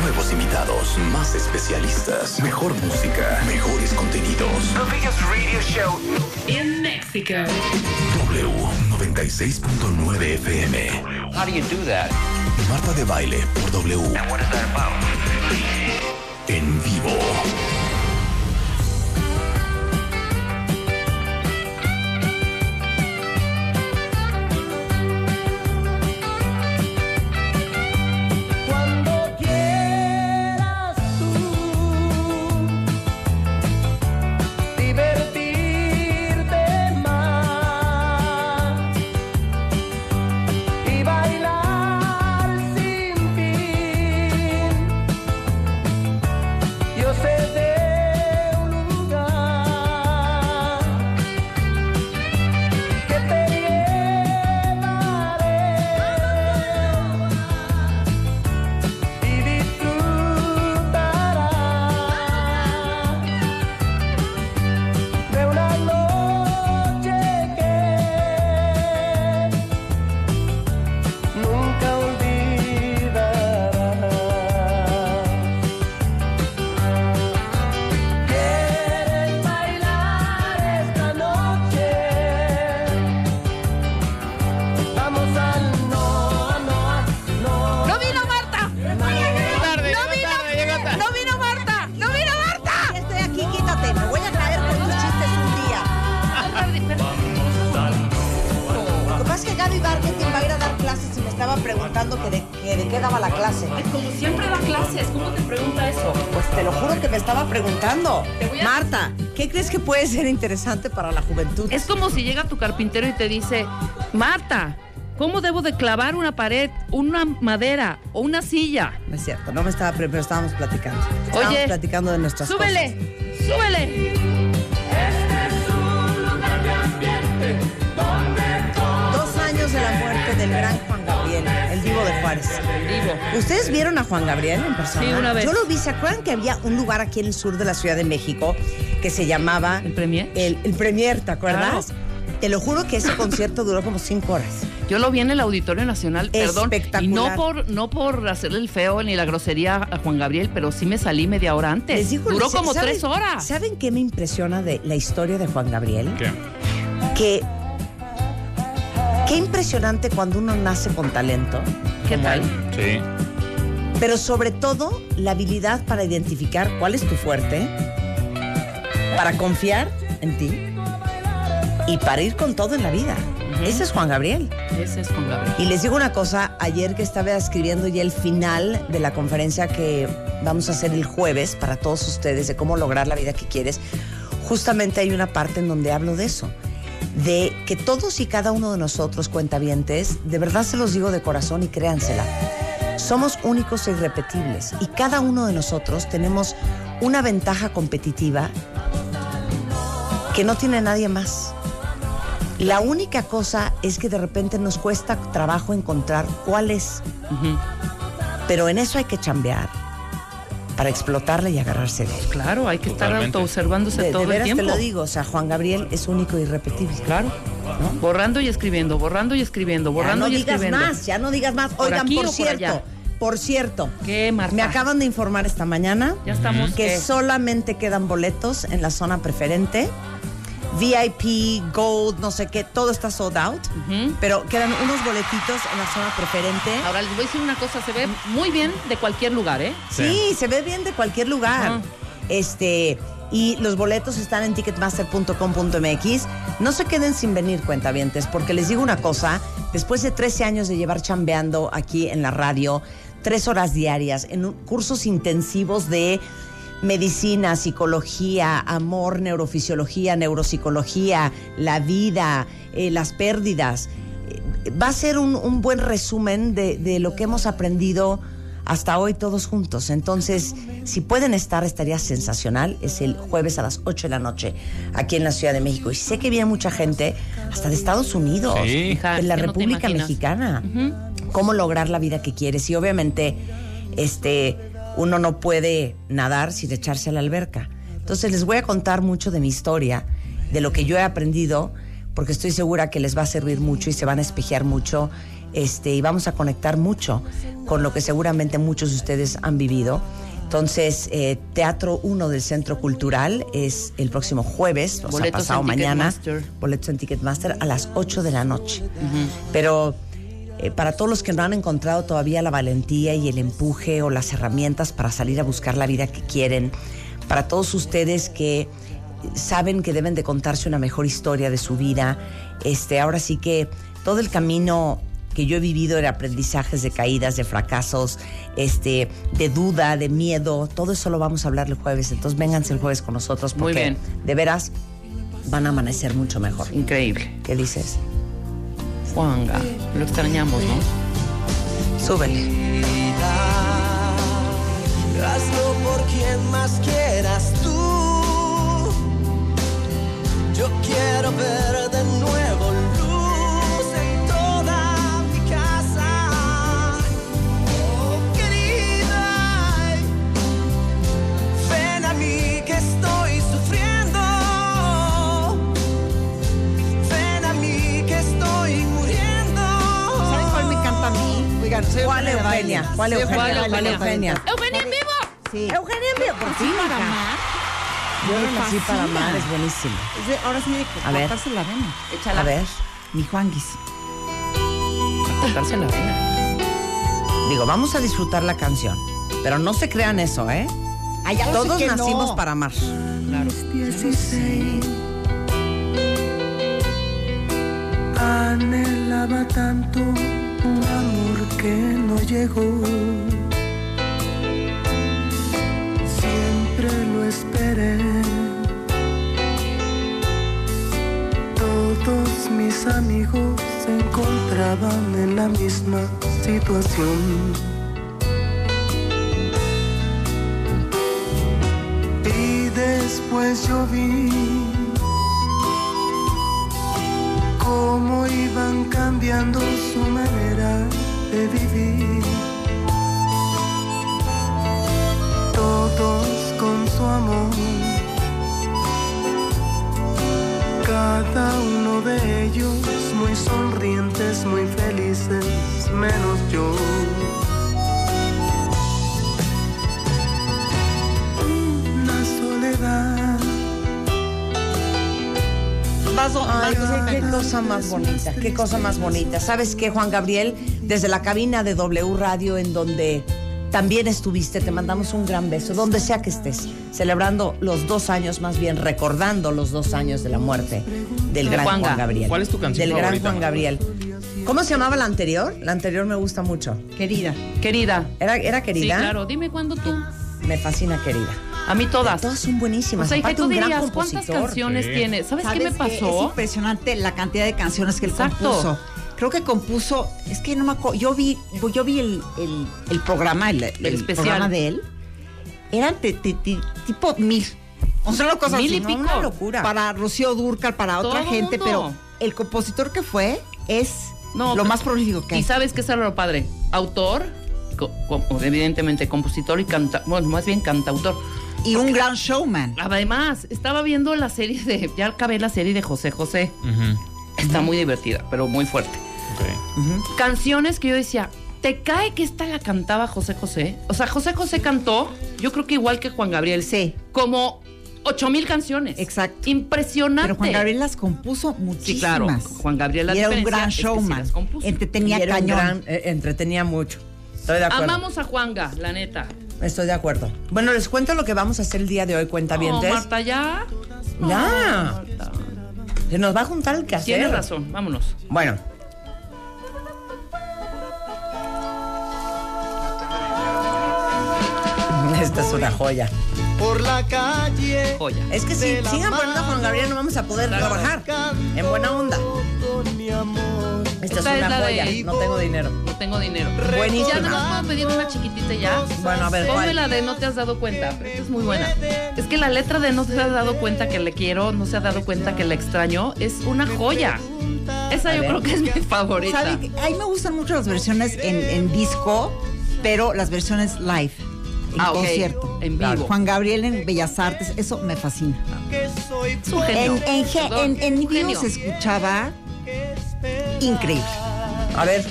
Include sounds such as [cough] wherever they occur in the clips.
Nuevos invitados, más especialistas, mejor música, mejores contenidos. The biggest radio show. In Mexico. W96.9 FM. How do you do that? Marta de Baile por W. And what is that about? En vivo. Que de, que de qué daba la clase. Como siempre da clases, ¿cómo te pregunta eso? Pues te lo juro que me estaba preguntando. Te voy a- Marta, ¿qué crees que puede ser interesante para la juventud? Es como si llega tu carpintero y te dice, Marta, ¿cómo debo de clavar una pared, una madera o una silla? No es cierto, no me estaba, pero estábamos platicando. Estábamos Oye, platicando de nuestras súbele, cosas. súbele. Dos Juárez. Vivo. ¿Ustedes vieron a Juan Gabriel en persona? Sí, una vez. Yo lo vi, ¿se acuerdan que había un lugar aquí en el sur de la Ciudad de México que se llamaba... ¿El Premier? El, el Premier, ¿te acuerdas? Claro. Te lo juro que ese concierto duró como cinco horas. Yo lo vi en el Auditorio Nacional, perdón. Y Espectacular. no por, no por hacerle el feo ni la grosería a Juan Gabriel, pero sí me salí media hora antes. Les digo, Duró ¿saben- como tres horas. ¿Saben qué me impresiona de la historia de Juan Gabriel? ¿Qué? Que... Qué impresionante cuando uno nace con talento. ¿Qué tal? Sí. Pero sobre todo, la habilidad para identificar cuál es tu fuerte, para confiar en ti y para ir con todo en la vida. Ese es Juan Gabriel. Ese es Juan Gabriel. Y les digo una cosa, ayer que estaba escribiendo ya el final de la conferencia que vamos a hacer el jueves para todos ustedes de cómo lograr la vida que quieres, justamente hay una parte en donde hablo de eso, de que todos y cada uno de nosotros, cuentavientes, de verdad se los digo de corazón y créansela, somos únicos e irrepetibles y cada uno de nosotros tenemos una ventaja competitiva que no tiene nadie más. La única cosa es que de repente nos cuesta trabajo encontrar cuál es. Pero en eso hay que chambear para explotarla y agarrarse de él. Claro, hay que estar Totalmente. autoobservándose De, todo de el veras tiempo. te lo digo, o sea, Juan Gabriel es único e irrepetible. Claro. Borrando y escribiendo, borrando y escribiendo, Ya borrando no y digas escribiendo. más, ya no digas más. ¿Por Oigan, aquí por o por cierto, allá? por cierto, ¿Qué, Marta? me acaban de informar esta mañana Ya estamos. que ¿qué? solamente quedan boletos en la zona preferente. VIP, Gold, no sé qué, todo está sold out, pero quedan unos boletitos en la zona preferente. Ahora les voy a decir una cosa, se ve muy bien de cualquier lugar, ¿eh? Sí, se ve bien de cualquier lugar. Este, y los boletos están en ticketmaster.com.mx. No se queden sin venir, cuentavientes, porque les digo una cosa, después de 13 años de llevar chambeando aquí en la radio, tres horas diarias, en cursos intensivos de medicina, psicología, amor, neurofisiología, neuropsicología, la vida, eh, las pérdidas. Eh, Va a ser un, buen resumen de lo que hemos aprendido hasta hoy todos juntos. Entonces, si pueden estar, estaría sensacional. Es el jueves a las 8 de la noche aquí en la Ciudad de México. Y sé que viene mucha gente hasta de Estados Unidos, Sí. De la no República. Mexicana. Cómo lograr la vida que quieres. Y obviamente, este, uno no puede nadar sin echarse a la alberca. Entonces les voy a contar mucho de mi historia, de lo que yo he aprendido, porque estoy segura que les va a servir mucho y se van a espejear mucho, este, y vamos a conectar mucho con lo que seguramente muchos de ustedes han vivido. Entonces, eh, Teatro 1 del Centro Cultural es el próximo jueves, o sea, pasado mañana. Boletos en Ticketmaster a las 8 de la noche. Pero eh, para todos los que no han encontrado todavía la valentía y el empuje o las herramientas para salir a buscar la vida que quieren, para todos ustedes que saben que deben de contarse una mejor historia de su vida, este, ahora sí que todo el camino que yo he vivido de aprendizajes, de caídas, de fracasos, este, de duda, de miedo, todo eso lo vamos a hablar el jueves. Entonces vénganse el jueves con nosotros Muy porque bien. de veras van a amanecer mucho mejor. Increíble. ¿Qué dices? Juanga, lo extrañamos, ¿no? Súbele. Hazlo por quien más quieras Eugenia? ¿Cuál Eugenia? ¿Cuál Eugenia? Eugenia. ¡Eugenia en vivo! Sí. Eugenia en vivo, por Sí, para amar. Yo no nací para amar, es buenísimo. Es de- ahora sí de A ver. cortarse la vena. Échala. A ver, Mi Juanguis. Cortarse la vena. digo, vamos a disfrutar la canción, pero no se crean eso, ¿eh? Ay, ya lo sé Todos que no. nacimos para amar. Claro. 16 Anhelaba tanto un amor que no llegó. Siempre lo esperé. Todos mis amigos se encontraban en la misma situación. Y después yo vi cómo iban cambiando su manera de vivir. Todos con su amor. Cada uno de ellos muy sonrientes, muy felices, menos yo. Ay, qué, cosa más bonita, qué cosa más bonita. ¿Sabes qué, Juan Gabriel? Desde la cabina de W Radio, en donde también estuviste, te mandamos un gran beso, donde sea que estés, celebrando los dos años, más bien recordando los dos años de la muerte del De gran. Juan Gabriel. ¿Cuál es tu canción Del gran favorita, Juan Marta? Gabriel. ¿Cómo se llamaba la anterior? La anterior me gusta mucho. Querida. Querida. ¿Era, era querida? Sí, claro. Dime cuándo tú. Me fascina querida. A mí todas. Todas son buenísimas. O sea, Aparte, tú un gran dirías, ¿cuántas canciones Sí. tiene? ¿Sabes, qué me Es pasó? impresionante la cantidad de canciones que él Exacto. compuso. Creo que compuso, es que no me acuerdo, yo vi, yo vi el, el- el programa, el, el especial. programa de él. Eran te- te- te- tipo mil. O sea, una cosa Mil así, y ¿no? pico. Una locura. Para Rocío Durcal, para otra gente, mundo. pero el compositor que fue es No, lo más prolífico que Y hay. sabes qué es lo padre. Autor, co- co- evidentemente compositor y canta, bueno, más bien cantautor. Y un gran showman. Además, estaba viendo la serie de, ya acabé la serie de José José. Está muy divertida, pero muy fuerte. Canciones que yo decía, ¿te cae que esta la cantaba José José? O sea, José José cantó, yo creo que igual que Juan Gabriel. Sí. Como ocho mil canciones. Exacto. Impresionante. Pero Juan Gabriel las compuso muchísimas. Sí, claro. Juan Gabriel la y era un gran es que sí showman. las compuso. Entretenía Y era un cañón. gran- eh, entretenía mucho. Estoy de acuerdo. Amamos a Juanga, la neta. Estoy de acuerdo. Bueno, les cuento lo que vamos a hacer el día de hoy, cuenta No, Marta, ya. No, Ya. Marta. Se nos va a juntar el quehacer. Tienes razón, vámonos. Bueno. [laughs] Esta es una joya. Por la calle. Joya. Es que si sigan poniendo a Juan Gabriel no vamos a poder trabajar. En buena onda. Esta, Esta es es una la joya. de- No tengo dinero. No tengo dinero. Buenísima. Ya más puedo pedir una chiquitita ya. Bueno, a ver, Ponme ¿cuál? la de No te has dado cuenta, esta es muy buena. Es que la letra de No se ha dado cuenta que le quiero, no se ha dado cuenta que le extraño, es una joya. Esa A yo ver. creo que es mi favorita. ¿Sabe? A mí me gustan mucho las versiones en, en disco, pero las versiones live, en Ah, concierto. En vivo. Juan Gabriel en Bellas Artes, eso me fascina. Es un genio. En, en, en, en vivo se escuchaba increíble. A ver,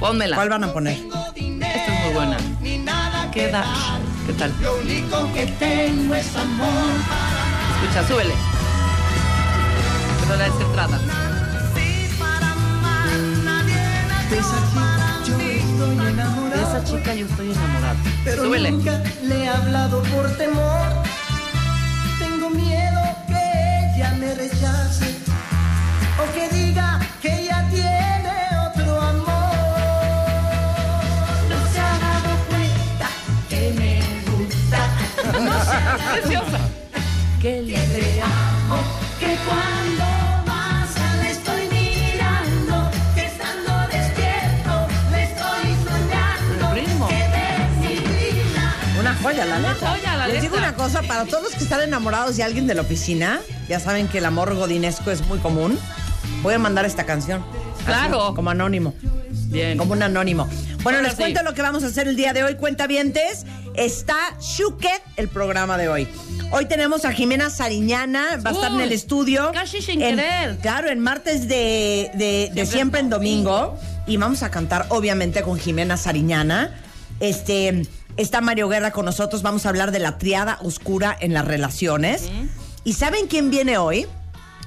Pónmela. ¿cuál van a poner? Esta es muy buena. ¿Qué da? ¿Qué tal? Escucha, súbele. Pero la descentrada. De esa chica yo estoy enamorada. súbele. le he hablado por temor. Tengo miedo que ella me rechace o que diga que ella tiene otro amor. No se ha dado cuenta que me gusta. [laughs] Amo, cuando pasa le estoy mirando, que estando despierto le estoy soñando. El ritmo. Que Una joya, la Una neta. joya, la Les digo una cosa, para todos los que están enamorados de alguien de la oficina, ya saben que el amor godinesco es muy común. Voy a mandar esta canción. Así, Claro. como anónimo. Bien. Como un anónimo. Bueno, Ahora les sí. cuento lo que vamos a hacer el día de hoy, cuentavientes. Está Shuket el programa de hoy. Hoy tenemos a Jimena Sariñana, va a estar en el estudio. casi sin En- querer. Claro, en martes de, de- de siempre, en domingo. Y vamos a cantar, obviamente, con Jimena Sariñana. Este, está Mario Guerra con nosotros. Vamos a hablar de la triada oscura en las relaciones. ¿Y saben quién viene hoy?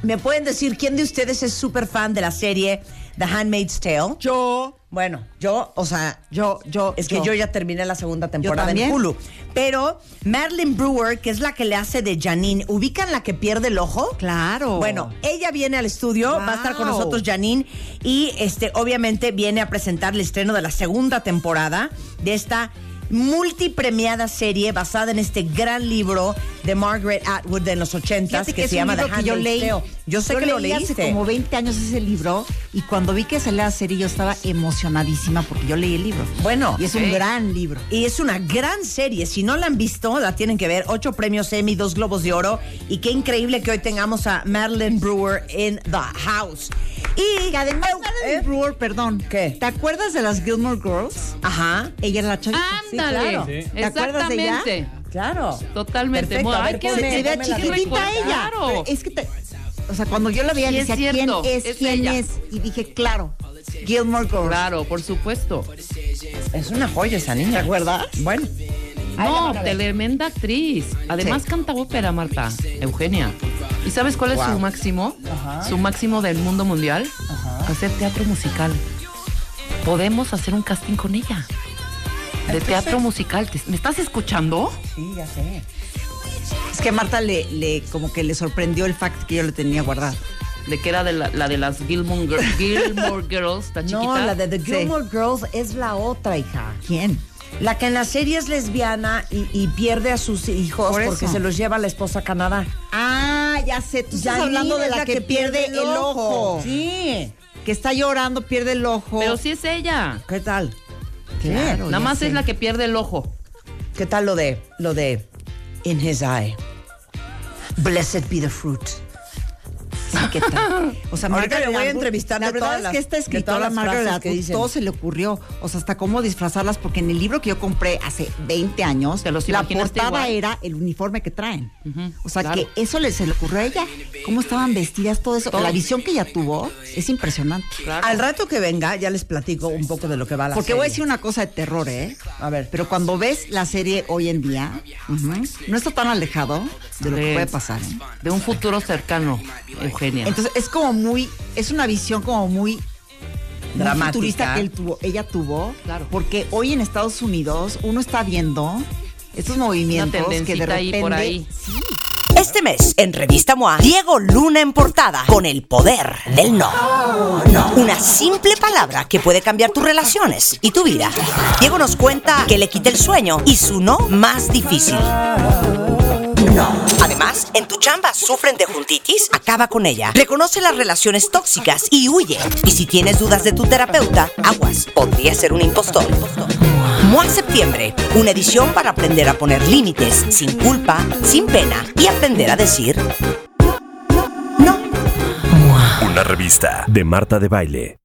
¿Me pueden decir quién de ustedes es súper fan de la serie The Handmaid's Tale? Yo, Bueno, yo, o sea, yo, yo. es que yo, ya terminé la segunda temporada en. Hulu. Pero Marilyn Brewer, que es la que le hace de Janine, ¿ubican la que pierde el ojo? Claro. Bueno, ella viene al estudio, va a estar con nosotros Janine y este obviamente viene a presentar el estreno de la segunda temporada de esta multipremiada serie basada en este gran libro de Margaret Atwood de los 80 Fíjate que, se llama The que yo Handmaid's leí. Tale. Yo sé que lo leí leíste. hace como 20 años ese libro y cuando vi que se la serie yo estaba emocionadísima porque yo leí el libro. Bueno, y es un sí. gran libro. Y es una gran serie. Si no la han visto, la tienen que ver. Ocho premios Emmy, dos Globos de Oro. Y qué increíble que hoy tengamos a Marilyn Brewer en The House. Y Que además, Eh, Marilyn ¿eh? Brewer, perdón. ¿Qué? ¿Te acuerdas de las Gilmore Girls? Ajá. Ella era la chavita. Ándale. claro. ¿Te acuerdas de ella? Exactamente. Claro. Totalmente. Perfecto. Ay, qué- ¿qué chiquitita ella. Claro. Es que te- o sea, cuando yo la veía Sí, es decía, ¿quién cierto, es? es ¿Quién ella. es? Y dije, claro, Gilmore Girls. Claro, por supuesto. Es una joya esa niña. ¿Te acuerdas? Bueno. No, tremenda actriz. Además Sí. canta ópera, Marta. Eugenia. ¿Y sabes cuál es Wow. su máximo? Su máximo del mundo mundial. Hacer teatro musical. Podemos hacer un casting con ella. De teatro musical. ¿Te- ¿Me estás escuchando? Sí, ya sé. Es que a Marta le, le, como que le sorprendió el fact que yo le tenía guardado. De que era de la, la de las Gilmore, Gir- [laughs] Gilmore Girls, chiquita. No, la de The Sí. Gilmore Girls es la otra, hija. ¿Quién? La que en la serie es lesbiana y, y pierde a sus hijos Por porque se los lleva la esposa a Canadá. Ah, ya sé. Tú estás Janine hablando de la, que, pierde el ojo. Sí. Que está llorando, pierde el ojo. Pero sí es ella. ¿Qué tal? Claro, Nada más sé. es la que pierde el ojo. ¿Qué tal lo de lo de in his eye? Blessed be the fruit. Sí, ¿qué tal? O sea, Ahorita le voy a entrevistar La de verdad todas es que esta escritora todas las Margaret Atwood todo se le ocurrió. O sea, hasta cómo disfrazarlas, porque en el libro que yo compré hace 20 años, ¿Te los la portada igual? era el uniforme que traen. o sea, claro. que eso le, se le ocurrió a ella. Cómo estaban vestidas, todo eso. Todo. La visión que ella tuvo es impresionante. Claro. Al rato que venga ya les platico un poco de lo que va la Porque voy a decir una cosa de terror, ¿eh? A ver. Pero cuando ves la serie hoy en día, no está tan alejado de lo que De- puede pasar. ¿eh? De un futuro cercano, Eugenia. Entonces es como muy, es una visión como muy Dramática. futurista que él tuvo, ella tuvo, Claro. porque hoy en Estados Unidos uno está viendo estos movimientos que de ahí repente por ahí. Sí, Este mes, en Revista MOA, Diego Luna en portada con el poder del no. No. Una simple palabra que puede cambiar tus relaciones y tu vida. Diego nos cuenta que le quita el sueño y su no más difícil. No. Además, en tu chamba sufren de juntitis, acaba con ella. Reconoce las relaciones tóxicas y huye. Y si tienes dudas de tu terapeuta, aguas, podría ser un impostor. MOA Septiembre, una edición para aprender a poner límites sin culpa, sin pena y aprender a decir no. Una la revista de Marta de Baile.